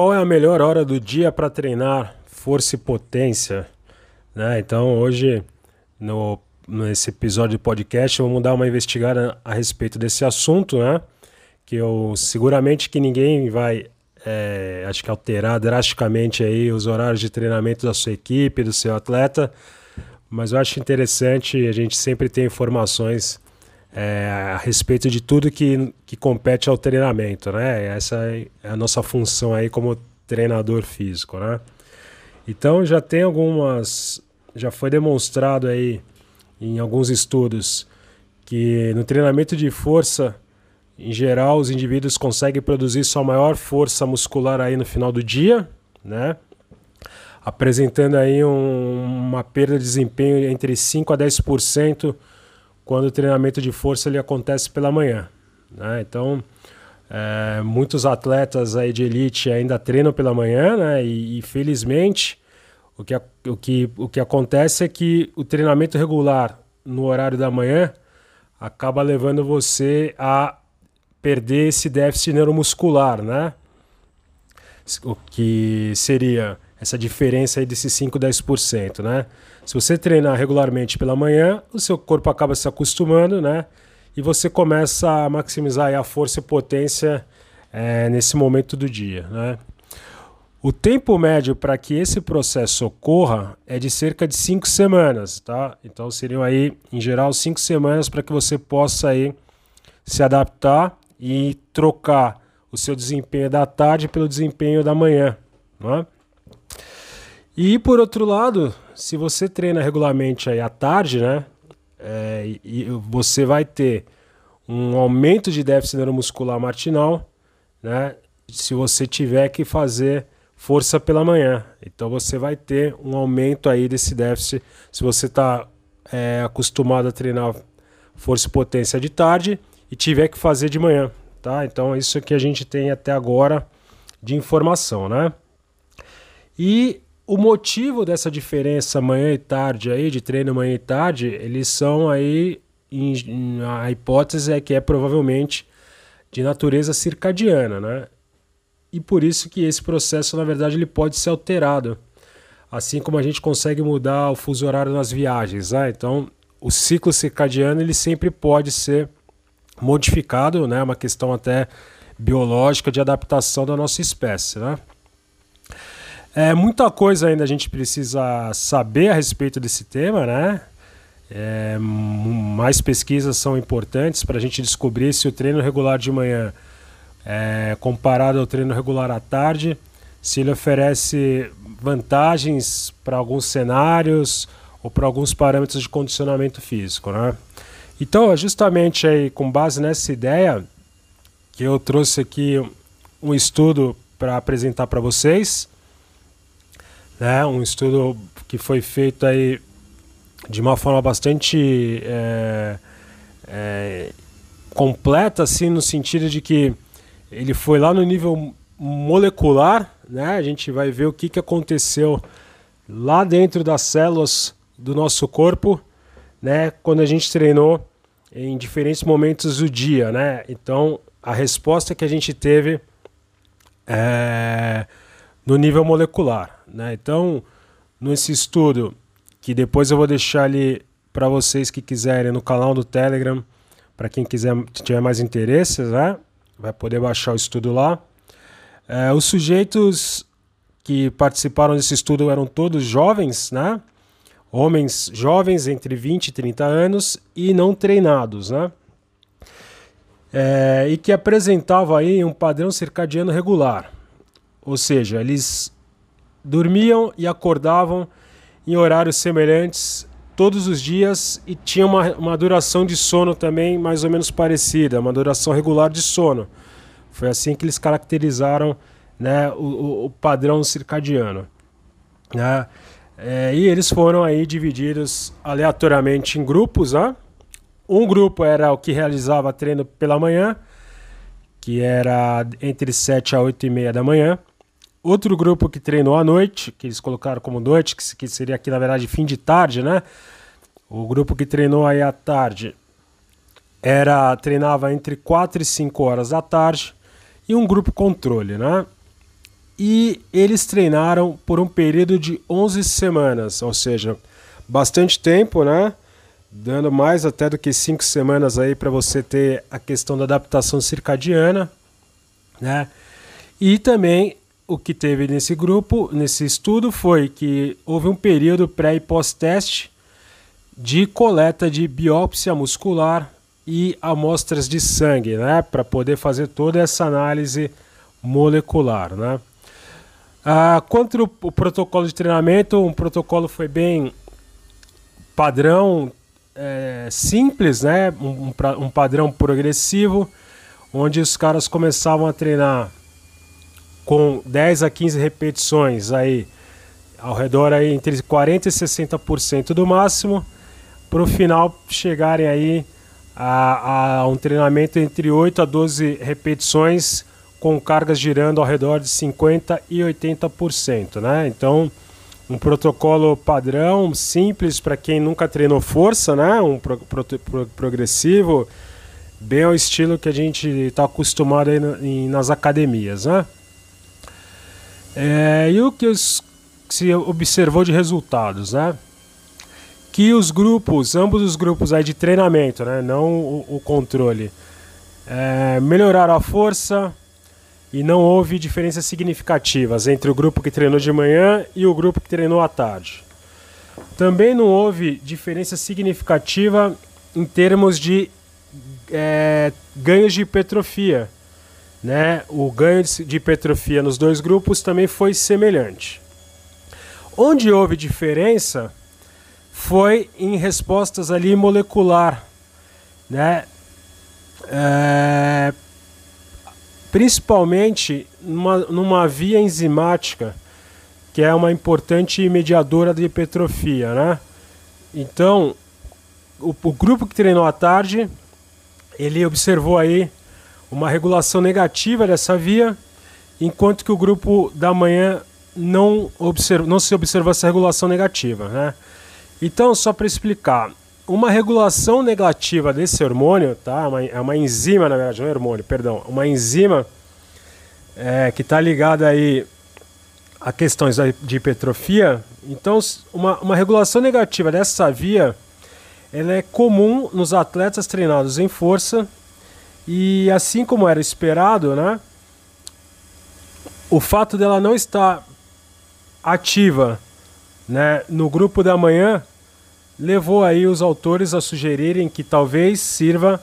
qual é a melhor hora do dia para treinar força e potência? Né? Então, hoje, no, nesse episódio de podcast, vamos dar uma investigada a respeito desse assunto, né? Que eu seguramente que ninguém vai, é, acho que alterar drasticamente aí os horários de treinamento da sua equipe, do seu atleta, mas eu acho interessante a gente sempre ter informações é, a respeito de tudo que, que compete ao treinamento, né? Essa é a nossa função aí como treinador físico, né? Então já tem algumas, já foi demonstrado aí em alguns estudos que no treinamento de força, em geral, os indivíduos conseguem produzir sua maior força muscular aí no final do dia, né? Apresentando aí um, uma perda de desempenho entre 5 a 10% quando o treinamento de força ele acontece pela manhã. Né? Então, é, muitos atletas aí de elite ainda treinam pela manhã, né? E, e, felizmente o que, o, que, o que acontece é que o treinamento regular no horário da manhã acaba levando você a perder esse déficit neuromuscular, né? O que seria essa diferença aí desses 5, 10%, né? Se você treinar regularmente pela manhã, o seu corpo acaba se acostumando, né? E você começa a maximizar a força e potência é, nesse momento do dia, né? O tempo médio para que esse processo ocorra é de cerca de cinco semanas, tá? Então seriam aí, em geral, cinco semanas para que você possa aí se adaptar e trocar o seu desempenho da tarde pelo desempenho da manhã, né? E por outro lado, se você treina regularmente aí à tarde, né? É, e você vai ter um aumento de déficit neuromuscular matinal, né? Se você tiver que fazer força pela manhã. Então você vai ter um aumento aí desse déficit se você está é, acostumado a treinar força e potência de tarde e tiver que fazer de manhã, tá? Então isso que a gente tem até agora de informação, né? E o motivo dessa diferença manhã e tarde aí, de treino manhã e tarde, eles são aí. Em, a hipótese é que é provavelmente de natureza circadiana, né? E por isso que esse processo, na verdade, ele pode ser alterado. Assim como a gente consegue mudar o fuso horário nas viagens, né? Então, o ciclo circadiano ele sempre pode ser modificado, né? É uma questão até biológica de adaptação da nossa espécie, né? É, muita coisa ainda a gente precisa saber a respeito desse tema, né? É, mais pesquisas são importantes para a gente descobrir se o treino regular de manhã, é, comparado ao treino regular à tarde, se ele oferece vantagens para alguns cenários ou para alguns parâmetros de condicionamento físico, né? Então, é justamente aí com base nessa ideia que eu trouxe aqui um estudo para apresentar para vocês né? Um estudo que foi feito aí de uma forma bastante é, é, completa, assim, no sentido de que ele foi lá no nível molecular, né? A gente vai ver o que, que aconteceu lá dentro das células do nosso corpo, né? Quando a gente treinou em diferentes momentos do dia, né? Então, a resposta que a gente teve é, no nível molecular. Né? Então, nesse estudo, que depois eu vou deixar ali para vocês que quiserem no canal do Telegram, para quem quiser tiver mais interesse, né? vai poder baixar o estudo lá. É, os sujeitos que participaram desse estudo eram todos jovens, né? Homens jovens entre 20 e 30 anos e não treinados, né? É, e que apresentavam aí um padrão circadiano regular. Ou seja, eles dormiam e acordavam em horários semelhantes todos os dias e tinham uma, uma duração de sono também mais ou menos parecida, uma duração regular de sono. Foi assim que eles caracterizaram né, o, o padrão circadiano. Né? É, e eles foram aí divididos aleatoriamente em grupos. Né? Um grupo era o que realizava treino pela manhã, que era entre 7 a 8 e meia da manhã. Outro grupo que treinou à noite, que eles colocaram como noite, que, seria aqui na verdade fim de tarde, né? O grupo que treinou aí à tarde era treinava entre 4 e 5 horas da tarde e um grupo controle, né? e eles treinaram por um período de 11 semanas, ou seja, bastante tempo, né? Dando mais até do que 5 semanas aí para você ter a questão da adaptação circadiana, né? E também o que teve nesse grupo, nesse estudo, foi que houve um período pré e pós-teste de coleta de biópsia muscular e amostras de sangue, né, para poder fazer toda essa análise molecular, né. Ah, quanto o protocolo de treinamento, um protocolo foi bem padrão, é, simples, né, um, um padrão progressivo, onde os caras começavam a treinar com 10 a 15 repetições aí ao redor aí entre 40 e 60% do máximo para o final chegarem aí a, a, um treinamento entre 8 a 12 repetições com cargas girando ao redor de 50 e 80%, né? Então, um protocolo padrão, simples para quem nunca treinou força, né? Um pro, pro, pro, progressivo, bem ao estilo que a gente está acostumado aí em, nas academias, né? É, e o que se observou de resultados, né? que os grupos, ambos os grupos aí de treinamento, né, não o, o controle, é, melhoraram a força e não houve diferenças significativas entre o grupo que treinou de manhã e o grupo que treinou à tarde. Também não houve diferença significativa em termos de é, ganhos de hipertrofia. Né? O ganho de hipertrofia nos dois grupos também foi semelhante. Onde houve diferença foi em respostas ali molecular, né? É, principalmente numa, numa via enzimática, que é uma importante mediadora de hipertrofia, né? Então, o, o grupo que treinou à tarde, ele observou aí uma regulação negativa dessa via, enquanto que o grupo da manhã não, observ, não se observou essa regulação negativa, né? Então, só para explicar, uma regulação negativa desse hormônio, tá? Uma, é uma enzima, na verdade, não é hormônio, perdão, uma enzima é, que está ligada aí a questões de hipertrofia. Então, uma, uma regulação negativa dessa via, ela é comum nos atletas treinados em força e assim como era esperado, né? O fato dela não estar ativa né, no grupo da manhã levou aí os autores a sugerirem que talvez sirva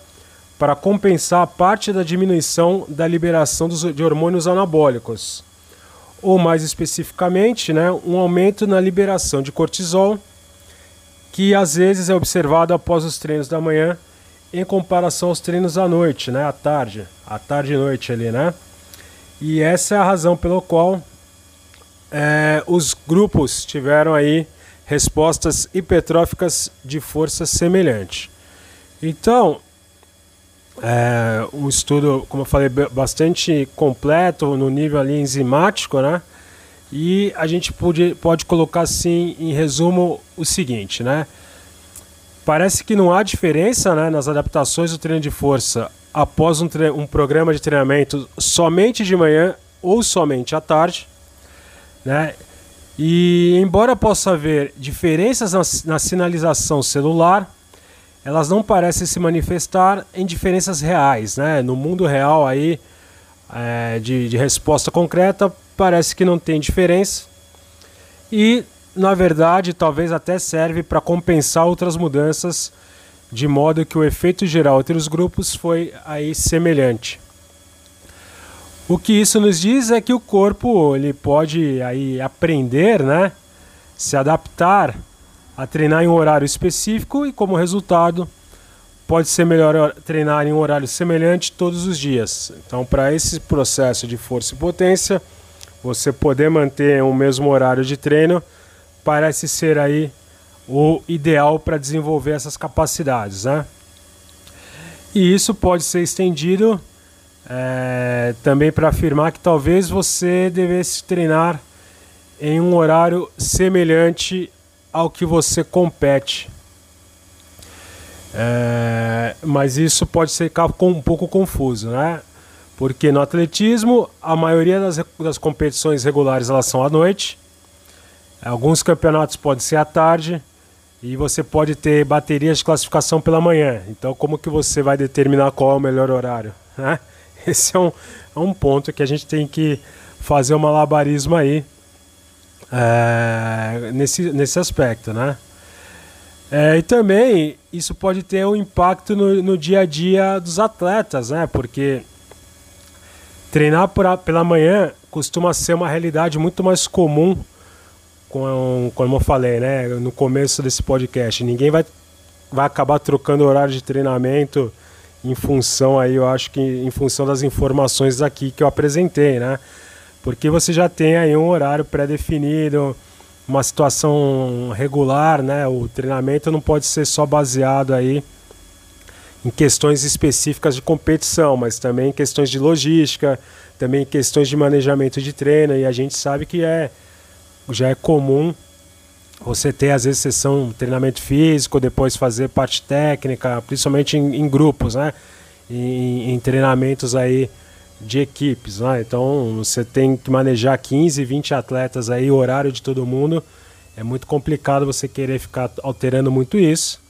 para compensar parte da diminuição da liberação dos, de hormônios anabólicos, ou mais especificamente, né, um aumento na liberação de cortisol, que às vezes é observado após os treinos da manhã em comparação aos treinos à noite, né, à tarde, à tarde e noite ali, né? E essa é a razão pela qual é, os grupos tiveram aí respostas hipertróficas de força semelhante. Então, é um estudo, como eu falei, bastante completo no nível ali enzimático, né? E a gente pode, pode colocar assim, em resumo, o seguinte, né? Parece que não há diferença né, nas adaptações do treino de força após um, um programa de treinamento somente de manhã ou somente à tarde, né? E embora possa haver diferenças na, na, sinalização celular, elas não parecem se manifestar em diferenças reais, né? No mundo real aí é, de, de resposta concreta parece que não tem diferença e na verdade talvez até serve para compensar outras mudanças de modo que o efeito geral entre os grupos foi aí semelhante. O que isso nos diz é que o corpo ele pode aí aprender, né, se adaptar a treinar em um horário específico e como resultado pode ser melhor treinar em um horário semelhante todos os dias. Então, para esse processo de força e potência, você poder manter o mesmo horário de treino parece ser aí o ideal para desenvolver essas capacidades, né? E isso pode ser estendido é, também para afirmar que talvez você devesse treinar em um horário semelhante ao que você compete. É, mas isso pode ser um pouco confuso, né? Porque no atletismo, a maioria das, das competições regulares elas são à noite. Alguns campeonatos podem ser à tarde e você pode ter baterias de classificação pela manhã. Então, como que você vai determinar qual é o melhor horário? Né? Esse é um, é um ponto que a gente tem que fazer um malabarismo aí é, nesse, nesse aspecto, né? É, e também isso pode ter um impacto no, no dia a dia dos atletas, né? Porque treinar por, pela manhã costuma ser uma realidade muito mais comum, com, como eu falei, né? No começo desse podcast. Ninguém vai, vai acabar trocando horário de treinamento em função aí, eu acho que em função das informações aqui que eu apresentei, né? Porque você já tem aí um horário pré-definido, uma situação regular, né? O treinamento não pode ser só baseado aí em questões específicas de competição, mas também em questões de logística, também em questões de manejamento de treino, e a gente sabe que é já é comum você ter às vezes sessão treinamento físico, depois fazer parte técnica, principalmente em, em grupos, né? Em, em treinamentos aí de equipes, né? Então você tem que manejar 15, 20 atletas aí, horário de todo mundo. É muito complicado você querer ficar alterando muito isso.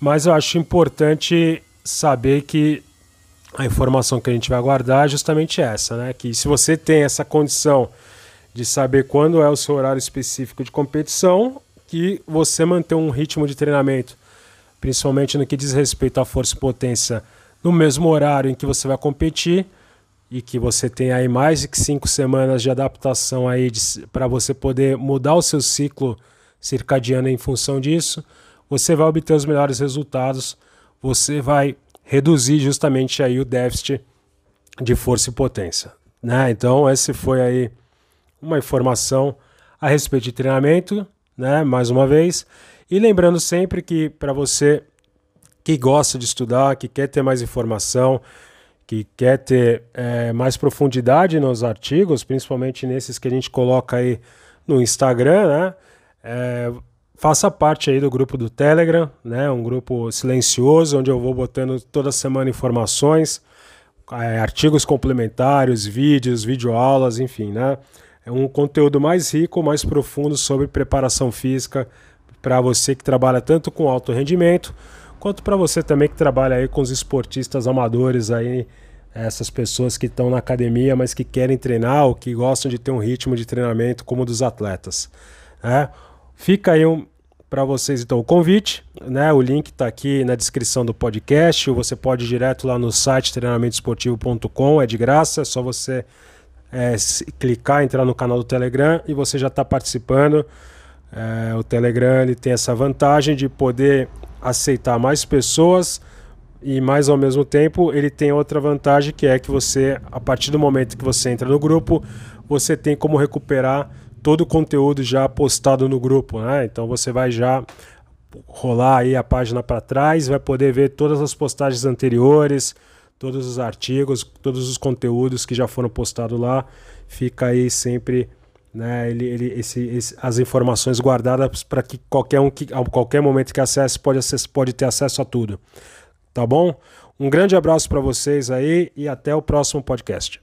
Mas eu acho importante saber que a informação que a gente vai guardar é justamente essa, né? Que se você tem essa condição de saber quando é o seu horário específico de competição, que você manter um ritmo de treinamento, principalmente no que diz respeito à força e potência, no mesmo horário em que você vai competir, e que você tem aí mais de cinco semanas de adaptação aí para você poder mudar o seu ciclo circadiano em função disso, você vai obter os melhores resultados, você vai reduzir justamente aí o déficit de força e potência, né? Então, esse foi aí uma informação a respeito de treinamento, né? Mais uma vez, e lembrando sempre que para você que gosta de estudar, que quer ter mais informação, que quer ter é, mais profundidade nos artigos, principalmente nesses que a gente coloca aí no Instagram, né? É, faça parte aí do grupo do Telegram, né? Um grupo silencioso onde eu vou botando toda semana informações, é, artigos complementares, vídeos, videoaulas, enfim, né? É um conteúdo mais rico, mais profundo sobre preparação física para você que trabalha tanto com alto rendimento quanto para você também que trabalha aí com os esportistas amadores aí, essas pessoas que estão na academia, mas que querem treinar ou que gostam de ter um ritmo de treinamento como o dos atletas. Né? Fica aí um, para vocês então o convite, né? O link está aqui na descrição do podcast. Ou você pode ir direto lá no site treinamentoesportivo.com, é de graça, é só você é, clicar, entrar no canal do Telegram e você já está participando. É, o Telegram ele tem essa vantagem de poder aceitar mais pessoas e mais ao mesmo tempo ele tem outra vantagem que é que você a partir do momento que você entra no grupo você tem como recuperar todo o conteúdo já postado no grupo né então você vai já rolar aí a página para trás vai poder ver todas as postagens anteriores todos os artigos todos os conteúdos que já foram postados lá fica aí sempre né? Ele, ele, esse, esse, as informações guardadas para que qualquer um que a qualquer momento que acesse pode, acesse, pode ter acesso a tudo. Tá bom? Um grande abraço para vocês aí e até o próximo podcast.